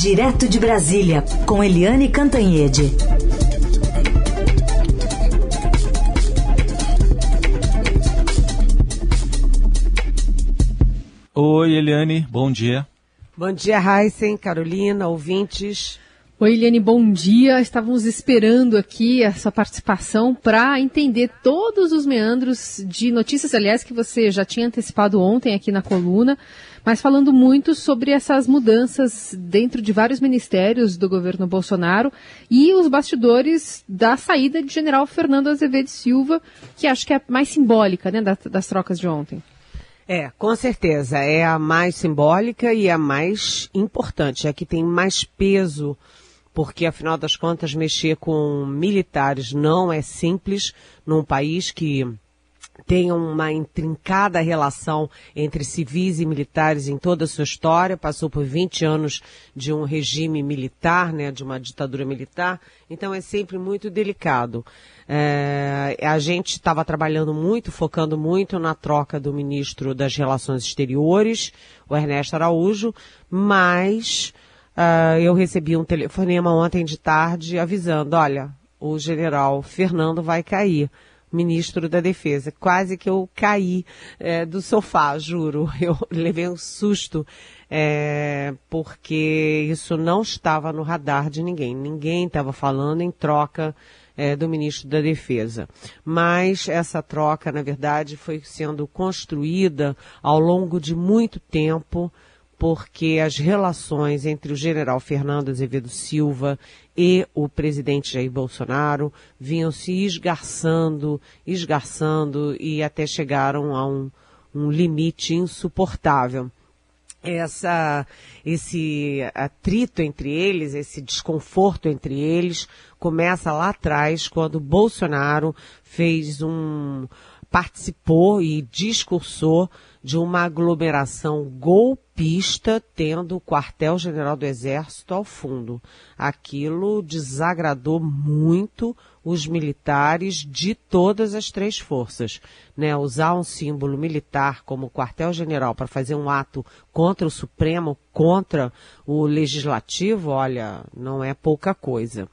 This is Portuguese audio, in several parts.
Direto de Brasília, com Eliane Cantanhede. Oi, Eliane, bom dia. Bom dia, Heisen, Carolina, ouvintes. Oi, Eliane, bom dia. Estávamos esperando aqui a sua participação para entender todos os meandros de notícias, aliás, que você já tinha antecipado ontem aqui na coluna, mas falando muito sobre essas mudanças dentro de vários ministérios do governo Bolsonaro e os bastidores da saída de general Fernando Azevedo Silva, que acho que é mais simbólica né, das, das trocas de ontem. É, com certeza. É a mais simbólica e a mais importante. É a que tem mais peso porque afinal das contas mexer com militares não é simples num país que tem uma intrincada relação entre civis e militares em toda a sua história, passou por 20 anos de um regime militar, né, de uma ditadura militar, então é sempre muito delicado. É, a gente estava trabalhando muito, focando muito na troca do ministro das Relações Exteriores, o Ernesto Araújo, mas Uh, eu recebi um telefonema ontem de tarde avisando, olha, o general Fernando vai cair, ministro da Defesa. Quase que eu caí é, do sofá, juro. Eu levei um susto, é, porque isso não estava no radar de ninguém. Ninguém estava falando em troca é, do ministro da Defesa. Mas essa troca, na verdade, foi sendo construída ao longo de muito tempo porque as relações entre o general Fernando Azevedo Silva e o presidente Jair Bolsonaro vinham se esgarçando, esgarçando e até chegaram a um, um limite insuportável. Essa, esse atrito entre eles, esse desconforto entre eles, começa lá atrás, quando Bolsonaro fez um, participou e discursou de uma aglomeração golpista tendo o quartel-general do Exército ao fundo. Aquilo desagradou muito os militares de todas as três forças. Né? Usar um símbolo militar como quartel-general para fazer um ato contra o Supremo, contra o Legislativo, olha, não é pouca coisa.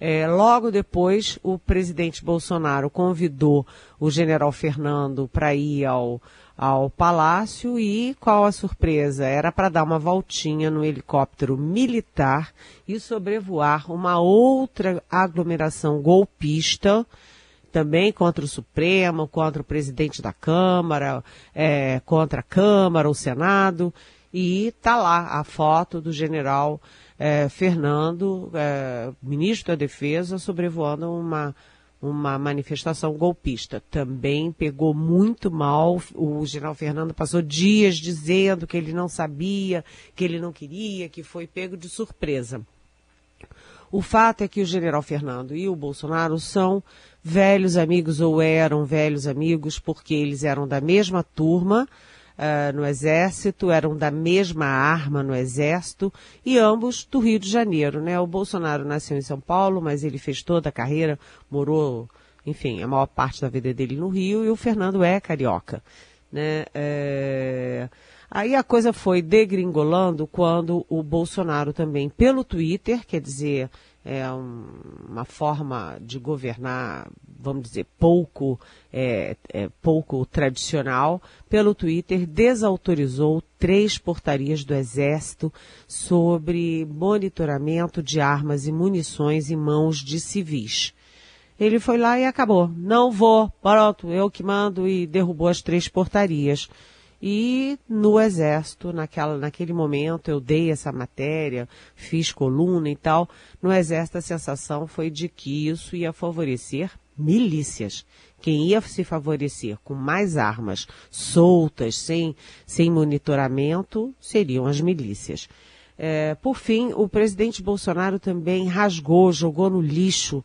É, logo depois, o presidente Bolsonaro convidou o general Fernando para ir ao, ao palácio e qual a surpresa? Era para dar uma voltinha no helicóptero militar e sobrevoar uma outra aglomeração golpista, também contra o Supremo, contra o presidente da Câmara, é, contra a Câmara, o Senado, e tá lá a foto do general é, Fernando, é, ministro da Defesa, sobrevoando uma, uma manifestação golpista. Também pegou muito mal. O general Fernando passou dias dizendo que ele não sabia, que ele não queria, que foi pego de surpresa. O fato é que o general Fernando e o Bolsonaro são velhos amigos ou eram velhos amigos porque eles eram da mesma turma uh, no Exército, eram da mesma arma no Exército e ambos do Rio de Janeiro, né? O Bolsonaro nasceu em São Paulo, mas ele fez toda a carreira, morou, enfim, a maior parte da vida dele no Rio e o Fernando é carioca, né? É... Aí a coisa foi degringolando quando o Bolsonaro também, pelo Twitter, quer dizer, é um, uma forma de governar vamos dizer, pouco, é, é, pouco tradicional, pelo Twitter desautorizou três portarias do Exército sobre monitoramento de armas e munições em mãos de civis. Ele foi lá e acabou. Não vou, pronto, eu que mando e derrubou as três portarias. E no Exército, naquela, naquele momento, eu dei essa matéria, fiz coluna e tal. No Exército, a sensação foi de que isso ia favorecer milícias. Quem ia se favorecer com mais armas soltas, sem, sem monitoramento, seriam as milícias. É, por fim, o presidente Bolsonaro também rasgou, jogou no lixo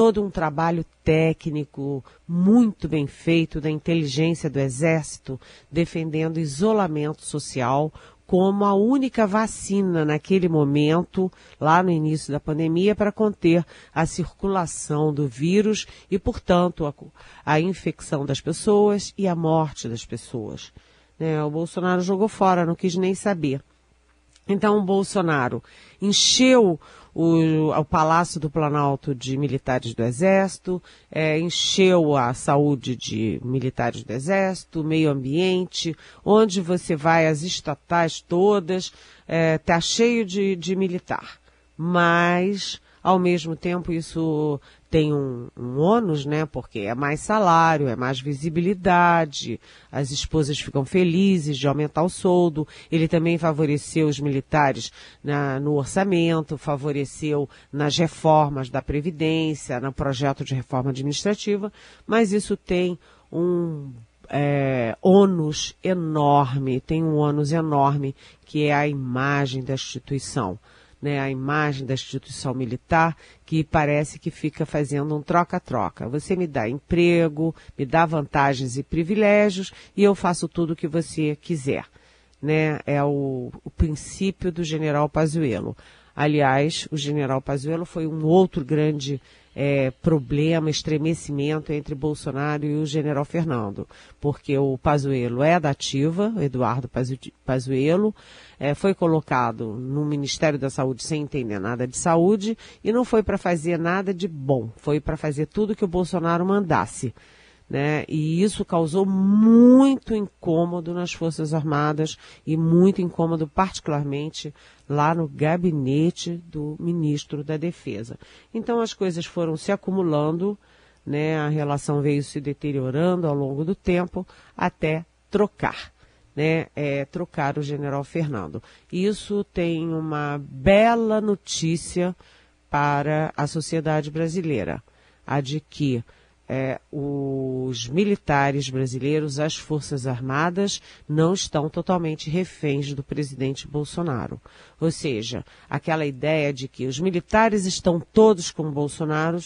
todo um trabalho técnico muito bem feito da inteligência do Exército, defendendo isolamento social como a única vacina naquele momento, lá no início da pandemia, para conter a circulação do vírus e, portanto, a, a infecção das pessoas e a morte das pessoas. Né? O Bolsonaro jogou fora, não quis nem saber. Então, o Bolsonaro encheu o, o, Palácio do Planalto de militares do Exército, é, encheu a saúde de militares do Exército, meio ambiente, onde você vai, as estatais todas, está é, tá cheio de, de militar. Mas, ao mesmo tempo, isso tem um, um ônus, né? Porque é mais salário, é mais visibilidade, as esposas ficam felizes de aumentar o soldo. Ele também favoreceu os militares na, no orçamento, favoreceu nas reformas da Previdência, no projeto de reforma administrativa, mas isso tem um é, ônus enorme, tem um ônus enorme que é a imagem da instituição né, a imagem da instituição militar, que parece que fica fazendo um troca-troca. Você me dá emprego, me dá vantagens e privilégios e eu faço tudo o que você quiser. Né? É o, o princípio do general Pazuello. Aliás, o general Pazuello foi um outro grande é, problema, estremecimento entre Bolsonaro e o general Fernando, porque o Pazuello é da ativa, Eduardo Pazuello, é, foi colocado no Ministério da Saúde sem entender nada de saúde e não foi para fazer nada de bom, foi para fazer tudo que o Bolsonaro mandasse. Né? E isso causou muito incômodo nas Forças Armadas e muito incômodo particularmente lá no gabinete do ministro da Defesa. Então as coisas foram se acumulando, né? A relação veio se deteriorando ao longo do tempo até trocar, né? É, trocar o General Fernando. Isso tem uma bela notícia para a sociedade brasileira, a de que é, os militares brasileiros, as Forças Armadas, não estão totalmente reféns do presidente Bolsonaro. Ou seja, aquela ideia de que os militares estão todos com Bolsonaro,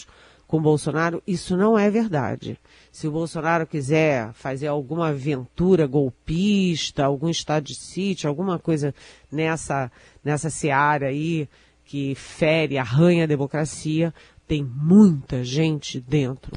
com Bolsonaro, isso não é verdade. Se o Bolsonaro quiser fazer alguma aventura golpista, algum estado de sítio, alguma coisa nessa, nessa seara aí que fere, arranha a democracia, tem muita gente dentro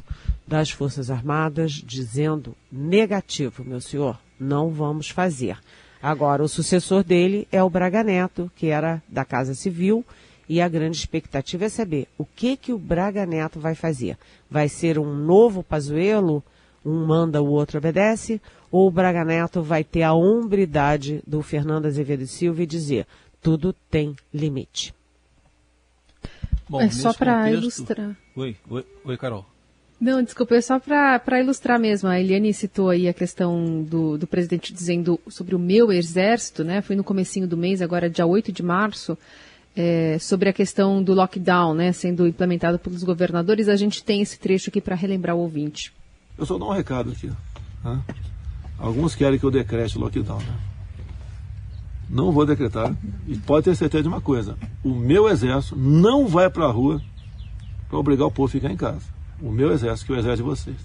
das Forças Armadas dizendo negativo, meu senhor, não vamos fazer. Agora, o sucessor dele é o Braga Neto, que era da Casa Civil, e a grande expectativa é saber o que que o Braga Neto vai fazer. Vai ser um novo Pazuello, um manda, o outro obedece, ou o Braga Neto vai ter a hombridade do Fernando Azevedo Silva e dizer tudo tem limite. Bom, é só para ilustrar. Oi, oi, oi, Carol. Não, desculpa, é só para ilustrar mesmo. A Eliane citou aí a questão do, do presidente dizendo sobre o meu exército, né? Foi no comecinho do mês, agora dia 8 de março, é, sobre a questão do lockdown, né? Sendo implementado pelos governadores. A gente tem esse trecho aqui para relembrar o ouvinte. Eu só dou um recado aqui. Né? Alguns querem que eu decrete o lockdown, né? Não vou decretar. E pode ter certeza de uma coisa: o meu exército não vai para a rua para obrigar o povo a ficar em casa o meu exército, que é o exército de vocês.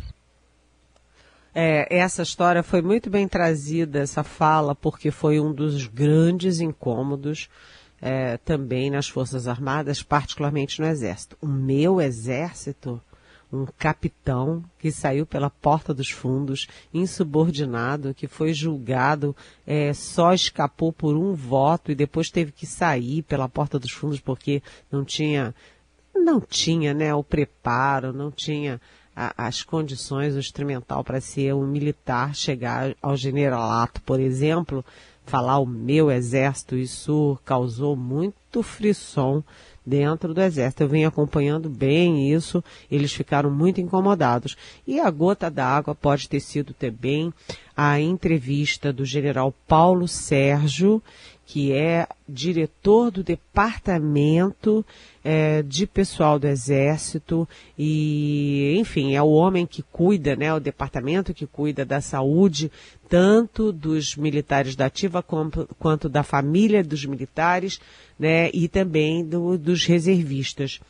É, essa história foi muito bem trazida, essa fala, porque foi um dos grandes incômodos é, também nas Forças Armadas, particularmente no Exército. O meu Exército, um capitão que saiu pela porta dos fundos, insubordinado, que foi julgado, é, só escapou por um voto e depois teve que sair pela porta dos fundos porque não tinha não tinha né, o preparo, não tinha a, as condições, o instrumental para ser um militar, chegar ao generalato, por exemplo, falar o meu exército, isso causou muito frisson dentro do exército. Eu venho acompanhando bem isso, eles ficaram muito incomodados. E a gota d'água pode ter sido também a entrevista do general Paulo Sérgio, que é diretor do departamento é, de pessoal do Exército e, enfim, é o homem que cuida, né, o departamento que cuida da saúde tanto dos militares da ativa quanto, quanto da família dos militares, né, e também do, dos reservistas,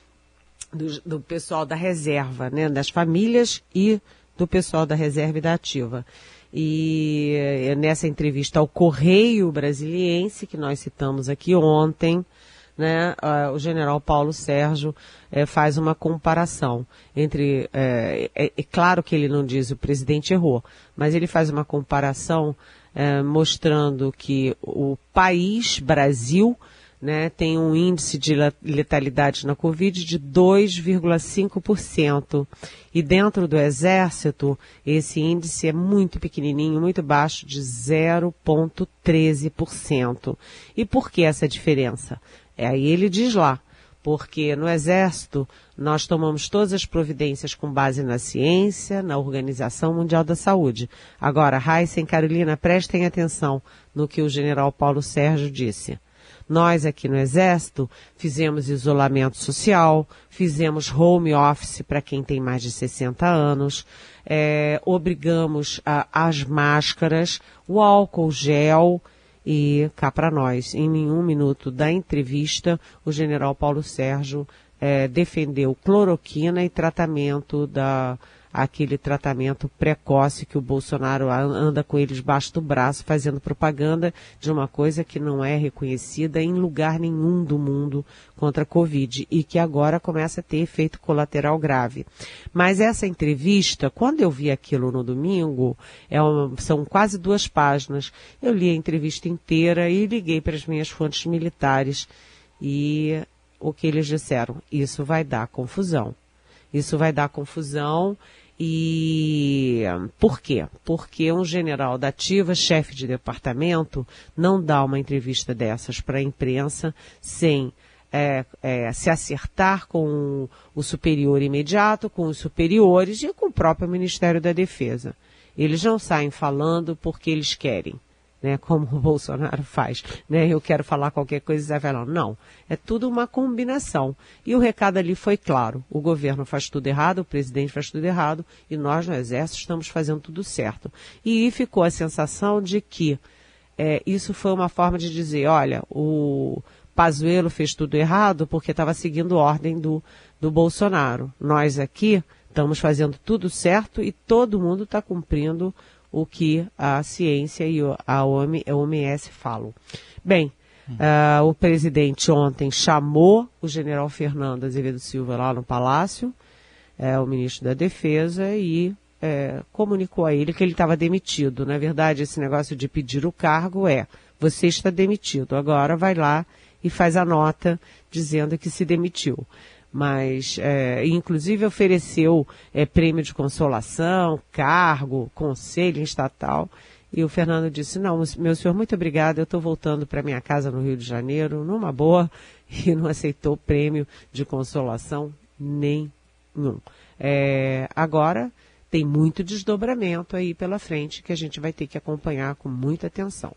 do, do pessoal da reserva, né, das famílias e do pessoal da reserva e da ativa. E eh, nessa entrevista ao Correio Brasiliense, que nós citamos aqui ontem, né, o general Paulo Sérgio é, faz uma comparação entre. É, é, é, claro que ele não diz o presidente errou, mas ele faz uma comparação mostrando que o país, Brasil, né, tem um índice de letalidade na Covid de 2,5%. E dentro do Exército, esse índice é muito pequenininho, muito baixo, de 0,13%. E por que essa diferença? É aí ele diz lá, porque no Exército nós tomamos todas as providências com base na ciência, na Organização Mundial da Saúde. Agora, Raíssa e Carolina, prestem atenção no que o general Paulo Sérgio disse. Nós aqui no Exército fizemos isolamento social, fizemos home office para quem tem mais de 60 anos, é, obrigamos a, as máscaras, o álcool gel e cá para nós. Em nenhum minuto da entrevista, o general Paulo Sérgio é, defendeu cloroquina e tratamento da aquele tratamento precoce que o Bolsonaro anda com ele debaixo do braço, fazendo propaganda de uma coisa que não é reconhecida em lugar nenhum do mundo contra a Covid e que agora começa a ter efeito colateral grave. Mas essa entrevista, quando eu vi aquilo no domingo, é uma, são quase duas páginas. Eu li a entrevista inteira e liguei para as minhas fontes militares e o que eles disseram, isso vai dar confusão. Isso vai dar confusão e por quê? Porque um general da ativa, chefe de departamento, não dá uma entrevista dessas para a imprensa sem é, é, se acertar com o superior imediato, com os superiores e com o próprio Ministério da Defesa. Eles não saem falando porque eles querem né, como o Bolsonaro faz, né, eu quero falar qualquer coisa e vai falar, não, é tudo uma combinação. E o recado ali foi claro, o governo faz tudo errado, o presidente faz tudo errado, e nós no Exército estamos fazendo tudo certo. E ficou a sensação de que é, isso foi uma forma de dizer, olha, o Pazuello fez tudo errado porque estava seguindo ordem do, do Bolsonaro. Nós aqui estamos fazendo tudo certo e todo mundo está cumprindo o que a ciência e a OMS falam. Bem, uh, o presidente ontem chamou o general Fernando Azevedo Silva lá no Palácio, é, o ministro da Defesa, e é, comunicou a ele que ele estava demitido. Na verdade, esse negócio de pedir o cargo é: você está demitido, agora vai lá e faz a nota dizendo que se demitiu mas é, inclusive ofereceu é, prêmio de consolação, cargo, conselho estatal. E o Fernando disse, não, meu senhor, muito obrigado, eu estou voltando para minha casa no Rio de Janeiro, numa boa, e não aceitou prêmio de consolação nenhum. É, agora, tem muito desdobramento aí pela frente que a gente vai ter que acompanhar com muita atenção.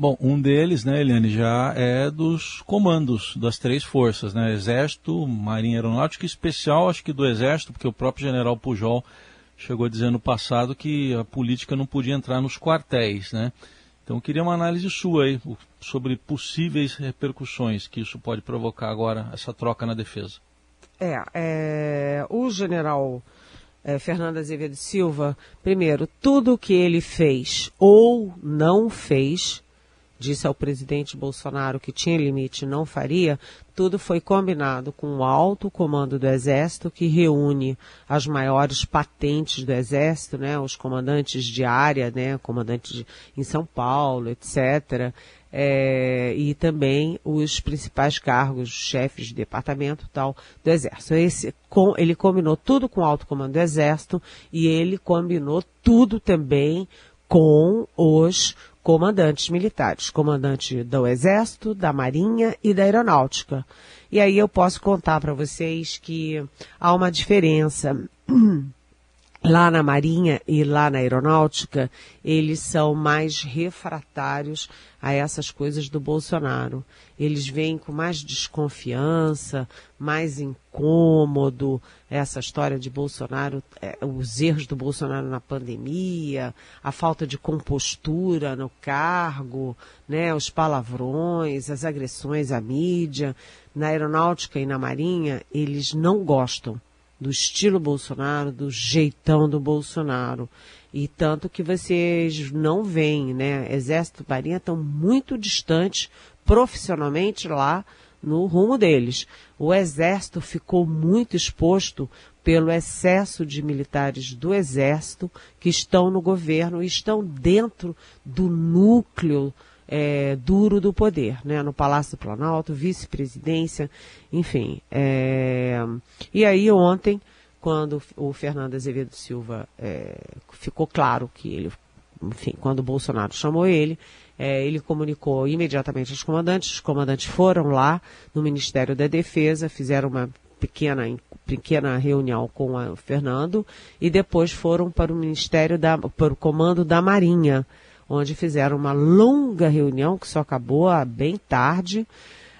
Bom, um deles, né, Eliane, já é dos comandos das três forças, né? Exército, Marinha Aeronáutica Especial, acho que do Exército, porque o próprio general Pujol chegou a dizer no passado que a política não podia entrar nos quartéis, né? Então eu queria uma análise sua aí sobre possíveis repercussões que isso pode provocar agora, essa troca na defesa. É, é o general é, Fernando Azevedo Silva, primeiro, tudo o que ele fez ou não fez disse ao presidente Bolsonaro que tinha limite e não faria, tudo foi combinado com o alto comando do Exército, que reúne as maiores patentes do Exército, né, os comandantes de área, né, comandantes de, em São Paulo, etc., é, e também os principais cargos, chefes de departamento tal do Exército. Esse, com, ele combinou tudo com o alto comando do Exército e ele combinou tudo também com os comandantes militares, comandante do Exército, da Marinha e da Aeronáutica. E aí eu posso contar para vocês que há uma diferença lá na Marinha e lá na Aeronáutica, eles são mais refratários a essas coisas do Bolsonaro. Eles vêm com mais desconfiança, mais incômodo, essa história de Bolsonaro, é, os erros do Bolsonaro na pandemia, a falta de compostura no cargo, né, os palavrões, as agressões à mídia. Na Aeronáutica e na Marinha, eles não gostam do estilo Bolsonaro, do jeitão do Bolsonaro. E tanto que vocês não veem, né? Exército e Marinha estão muito distantes profissionalmente lá no rumo deles. O Exército ficou muito exposto pelo excesso de militares do Exército que estão no governo e estão dentro do núcleo é, duro do poder, né? no Palácio do Planalto, vice-presidência, enfim. É... E aí ontem, quando o Fernando Azevedo Silva é, ficou claro que ele, enfim, quando o Bolsonaro chamou ele, é, ele comunicou imediatamente aos comandantes, os comandantes foram lá no Ministério da Defesa, fizeram uma pequena, pequena reunião com o Fernando e depois foram para o Ministério da, para o Comando da Marinha, onde fizeram uma longa reunião que só acabou bem tarde,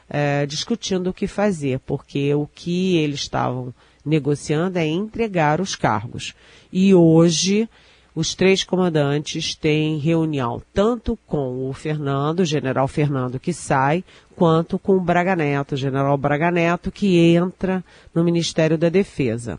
é, discutindo o que fazer, porque o que eles estavam negociando é entregar os cargos. E hoje os três comandantes têm reunião tanto com o Fernando, o general Fernando que sai, quanto com o Braga Neto, o general Braga Neto, que entra no Ministério da Defesa.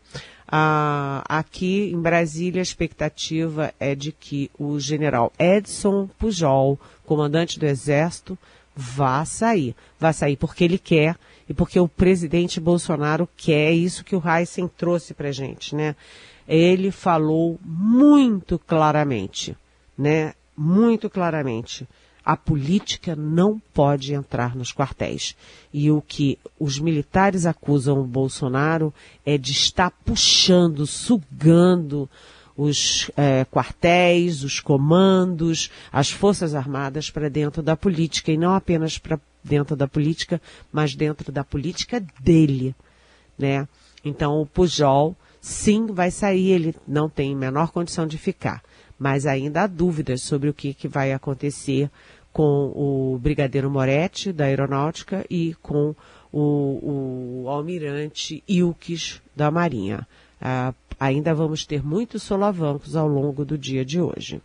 Ah, aqui em Brasília, a expectativa é de que o general Edson Pujol, comandante do Exército, vá sair. Vá sair porque ele quer e porque o presidente Bolsonaro quer isso que o Heisen trouxe para gente, né? ele falou muito claramente, né? Muito claramente. A política não pode entrar nos quartéis. E o que os militares acusam o Bolsonaro é de estar puxando, sugando os é, quartéis, os comandos, as forças armadas para dentro da política e não apenas para dentro da política, mas dentro da política dele, né? Então o Pujol sim vai sair, ele não tem menor condição de ficar. Mas ainda há dúvidas sobre o que, que vai acontecer com o Brigadeiro Moretti, da Aeronáutica, e com o, o Almirante Ilques, da Marinha. Ah, ainda vamos ter muitos solavancos ao longo do dia de hoje.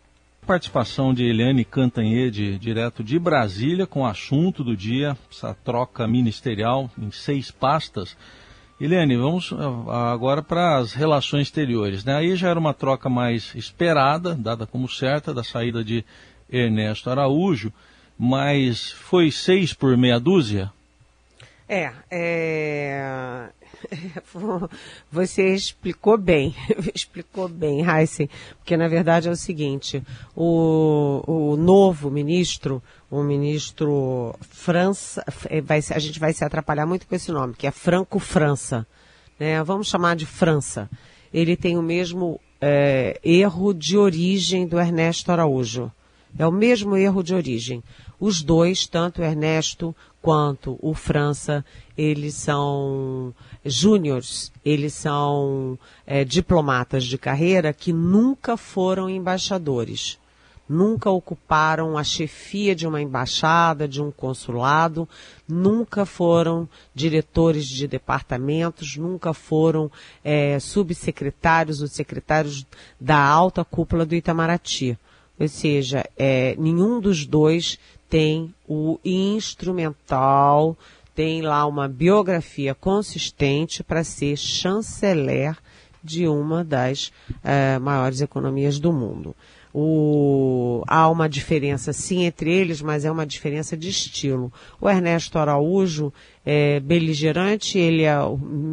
Participação de Eliane Cantanhede, direto de Brasília, com o assunto do dia, essa troca ministerial em seis pastas. Eliane, vamos ah, agora para as relações exteriores. Né? Aí já era uma troca mais esperada, dada como certa, da saída de Ernesto Araújo, mas foi seis por meia dúzia? É, é... você explicou bem, explicou bem, Heisen, porque na verdade é o seguinte, o, o novo ministro, o ministro França, é, vai, a gente vai se atrapalhar muito com esse nome, que é Franco França, né? vamos chamar de França. Ele tem o mesmo é, erro de origem do Ernesto Araújo. É o mesmo erro de origem. Os dois, tanto Ernesto quanto o França, eles são júniores, eles são é, diplomatas de carreira que nunca foram embaixadores, nunca ocuparam a chefia de uma embaixada, de um consulado, nunca foram diretores de departamentos, nunca foram é, subsecretários ou secretários da alta cúpula do Itamaraty. Ou seja, é, nenhum dos dois tem o instrumental, tem lá uma biografia consistente para ser chanceler de uma das uh, maiores economias do mundo. O, há uma diferença sim entre eles, mas é uma diferença de estilo. O Ernesto Araújo é beligerante, ele é,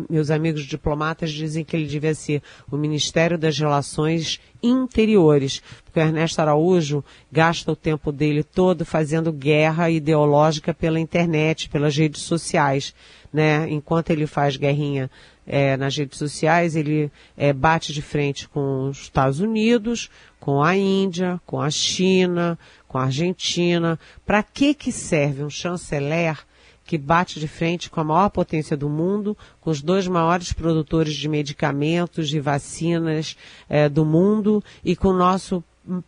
meus amigos diplomatas dizem que ele devia ser o Ministério das Relações Interiores, porque o Ernesto Araújo gasta o tempo dele todo fazendo guerra ideológica pela internet, pelas redes sociais, né? Enquanto ele faz guerrinha é, nas redes sociais, ele é, bate de frente com os Estados Unidos, com a Índia, com a China, com a Argentina. Para que que serve um chanceler que bate de frente com a maior potência do mundo, com os dois maiores produtores de medicamentos e vacinas é, do mundo e com o nosso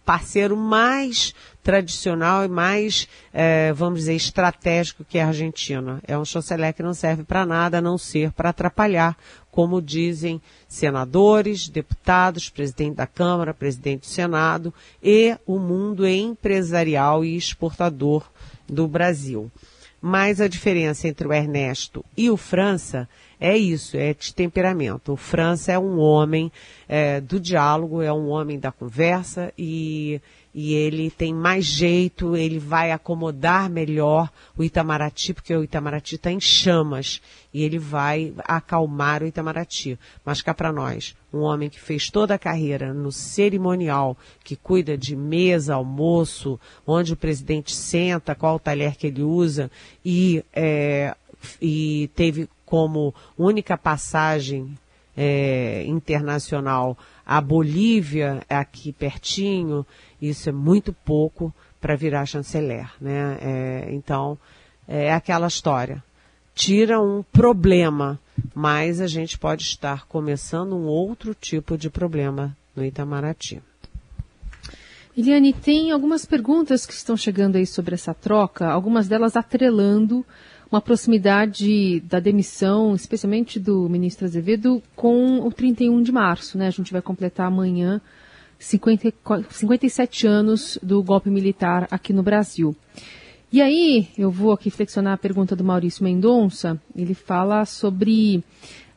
parceiro mais tradicional e mais, é, vamos dizer, estratégico que é a Argentina. É um chanceler que não serve para nada a não ser para atrapalhar como dizem senadores, deputados, presidente da Câmara, presidente do Senado e o mundo empresarial e exportador do Brasil. Mas a diferença entre o Ernesto e o França é isso, é de temperamento. O França é um homem é, do diálogo, é um homem da conversa e e ele tem mais jeito, ele vai acomodar melhor o Itamaraty, porque o Itamaraty está em chamas e ele vai acalmar o Itamaraty. Mas cá para nós, um homem que fez toda a carreira no cerimonial, que cuida de mesa, almoço, onde o presidente senta, qual o talher que ele usa e, é, e teve como única passagem é, internacional a Bolívia aqui pertinho, isso é muito pouco para virar chanceler, né? É, então, é aquela história. Tira um problema, mas a gente pode estar começando um outro tipo de problema no Itamaraty. Eliane, tem algumas perguntas que estão chegando aí sobre essa troca, algumas delas atrelando uma proximidade da demissão, especialmente do ministro Azevedo, com o 31 de março. Né? A gente vai completar amanhã 50, 57 anos do golpe militar aqui no Brasil. E aí, eu vou aqui flexionar a pergunta do Maurício Mendonça. Ele fala sobre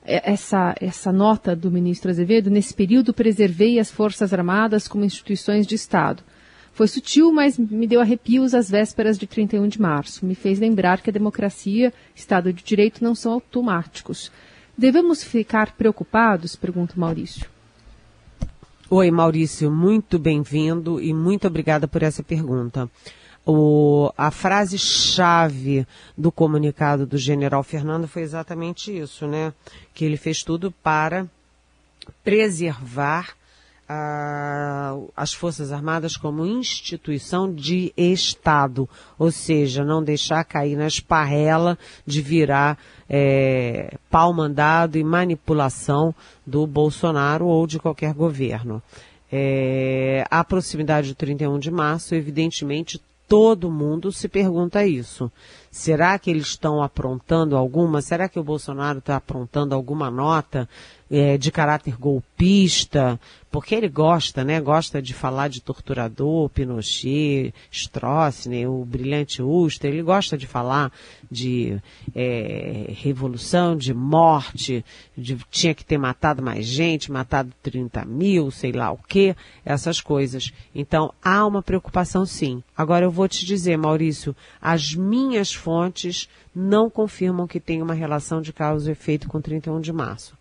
essa, essa nota do ministro Azevedo. Nesse período, preservei as Forças Armadas como instituições de Estado. Foi sutil, mas me deu arrepios às vésperas de 31 de março. Me fez lembrar que a democracia, Estado de Direito não são automáticos. Devemos ficar preocupados? Pergunta Maurício. Oi, Maurício, muito bem-vindo e muito obrigada por essa pergunta. O, a frase-chave do comunicado do general Fernando foi exatamente isso, né? Que ele fez tudo para preservar as Forças Armadas como instituição de Estado, ou seja, não deixar cair na esparrela de virar é, pau mandado e manipulação do Bolsonaro ou de qualquer governo. É, a proximidade do 31 de março, evidentemente, todo mundo se pergunta isso. Será que eles estão aprontando alguma? Será que o Bolsonaro está aprontando alguma nota é, de caráter golpista, porque ele gosta, né? Gosta de falar de torturador, Pinochet, Stroessner, o brilhante Uster, ele gosta de falar de é, revolução, de morte, de tinha que ter matado mais gente, matado 30 mil, sei lá o que, essas coisas. Então, há uma preocupação sim. Agora eu vou te dizer, Maurício, as minhas fontes não confirmam que tem uma relação de causa e efeito com 31 de março.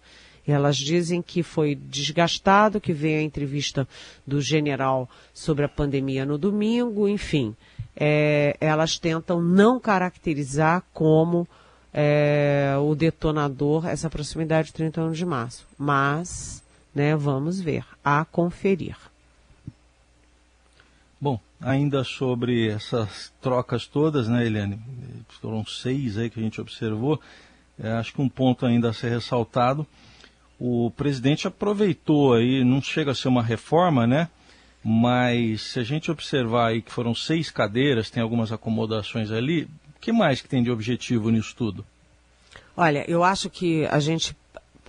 Elas dizem que foi desgastado, que veio a entrevista do general sobre a pandemia no domingo, enfim. É, elas tentam não caracterizar como é, o detonador essa proximidade de 31 de março. Mas, né, vamos ver, a conferir. Bom, ainda sobre essas trocas todas, né, Eliane? Foram seis aí que a gente observou. É, acho que um ponto ainda a ser ressaltado o presidente aproveitou aí, não chega a ser uma reforma, né? Mas se a gente observar aí que foram seis cadeiras, tem algumas acomodações ali, o que mais que tem de objetivo nisso tudo? Olha, eu acho que a gente,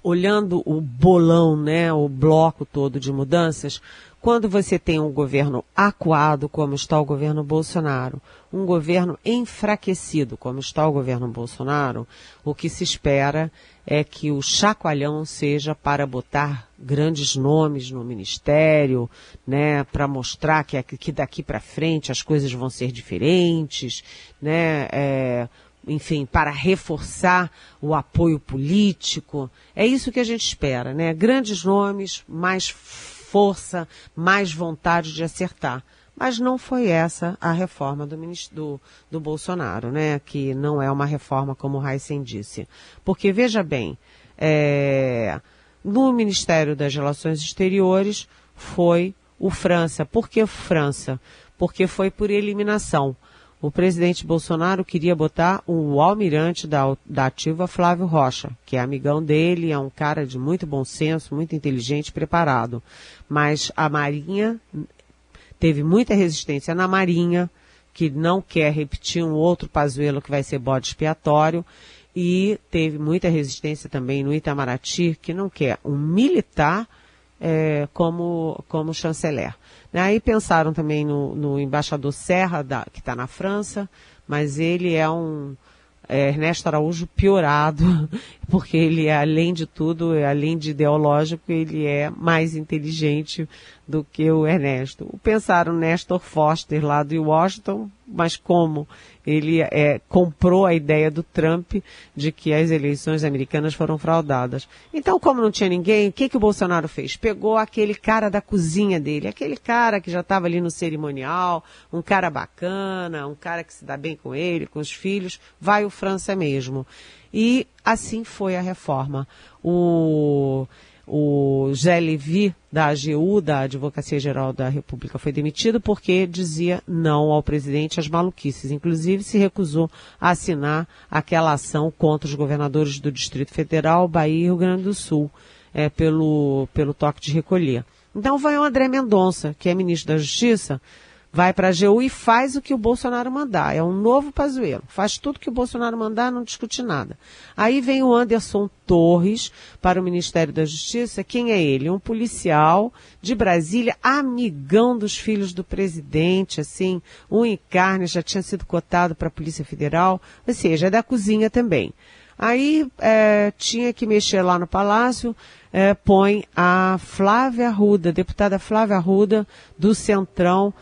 olhando o bolão, né, o bloco todo de mudanças, quando você tem um governo acuado, como está o governo Bolsonaro, um governo enfraquecido, como está o governo Bolsonaro, o que se espera é que o chacoalhão seja para botar grandes nomes no ministério, né, para mostrar que, que daqui para frente as coisas vão ser diferentes, né, é, enfim, para reforçar o apoio político. É isso que a gente espera, né? Grandes nomes, mais força, mais vontade de acertar. Mas não foi essa a reforma do, do, do Bolsonaro, né? Que não é uma reforma, como o Heisen disse. Porque, veja bem, é, no Ministério das Relações Exteriores foi o França. Por que França? Porque foi por eliminação. O presidente Bolsonaro queria botar o almirante da, da ativa Flávio Rocha, que é amigão dele, é um cara de muito bom senso, muito inteligente, preparado. Mas a Marinha teve muita resistência na Marinha, que não quer repetir um outro Pazuello que vai ser bode expiatório, e teve muita resistência também no Itamaraty, que não quer um militar é, como, como chanceler. Aí pensaram também no, no embaixador Serra, da, que está na França, mas ele é um, é, Ernesto Araújo piorado, porque ele é, além de tudo, além de ideológico, ele é mais inteligente do que o Ernesto. Pensaram Nestor Foster lá de Washington, mas como ele é, comprou a ideia do Trump de que as eleições americanas foram fraudadas. Então, como não tinha ninguém, o que, que o Bolsonaro fez? Pegou aquele cara da cozinha dele, aquele cara que já estava ali no cerimonial, um cara bacana, um cara que se dá bem com ele, com os filhos, vai o França mesmo. E assim foi a reforma. O o Zé Levi, da AGU, da Advocacia Geral da República, foi demitido porque dizia não ao presidente as maluquices. Inclusive, se recusou a assinar aquela ação contra os governadores do Distrito Federal, Bahia e Rio Grande do Sul, é, pelo, pelo toque de recolher. Então, vai o André Mendonça, que é ministro da Justiça, vai para a AGU e faz o que o Bolsonaro mandar. É um novo Pazuello. Faz tudo que o Bolsonaro mandar, não discute nada. Aí vem o Anderson Torres para o Ministério da Justiça. Quem é ele? Um policial de Brasília, amigão dos filhos do presidente, assim, um em carne, já tinha sido cotado para a Polícia Federal, ou seja, é da cozinha também. Aí é, tinha que mexer lá no Palácio, é, põe a Flávia Arruda, deputada Flávia Arruda, do Centrão,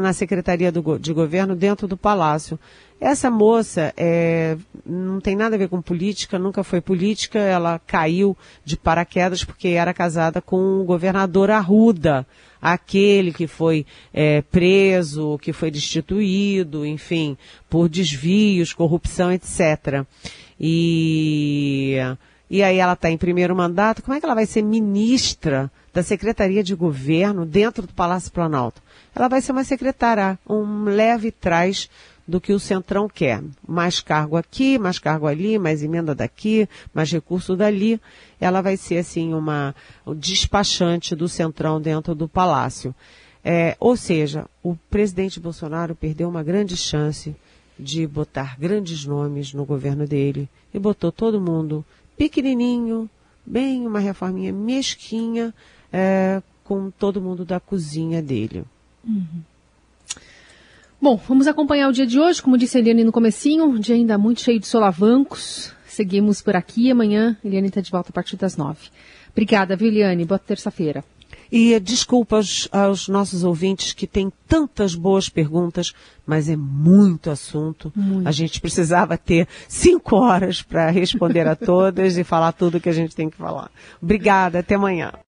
na Secretaria do, de Governo dentro do Palácio. Essa moça é, não tem nada a ver com política, nunca foi política, ela caiu de paraquedas porque era casada com o governador Arruda, aquele que foi é, preso, que foi destituído, enfim, por desvios, corrupção, etc. E, e aí ela está em primeiro mandato, como é que ela vai ser ministra da Secretaria de Governo dentro do Palácio Planalto? Ela vai ser uma secretária, um leve trás do que o Centrão quer. Mais cargo aqui, mais cargo ali, mais emenda daqui, mais recurso dali. Ela vai ser, assim, uma despachante do Centrão dentro do Palácio. É, ou seja, o presidente Bolsonaro perdeu uma grande chance de botar grandes nomes no governo dele e botou todo mundo pequenininho, bem uma reforminha mesquinha, é, com todo mundo da cozinha dele. Uhum. Bom, vamos acompanhar o dia de hoje, como disse a Eliane no comecinho, um dia ainda muito cheio de solavancos. Seguimos por aqui. Amanhã, Eliane está de volta a partir das nove. Obrigada, viu, Eliane? Boa terça-feira. E desculpas aos nossos ouvintes que têm tantas boas perguntas, mas é muito assunto. Muito. A gente precisava ter cinco horas para responder a todas e falar tudo que a gente tem que falar. Obrigada, até amanhã.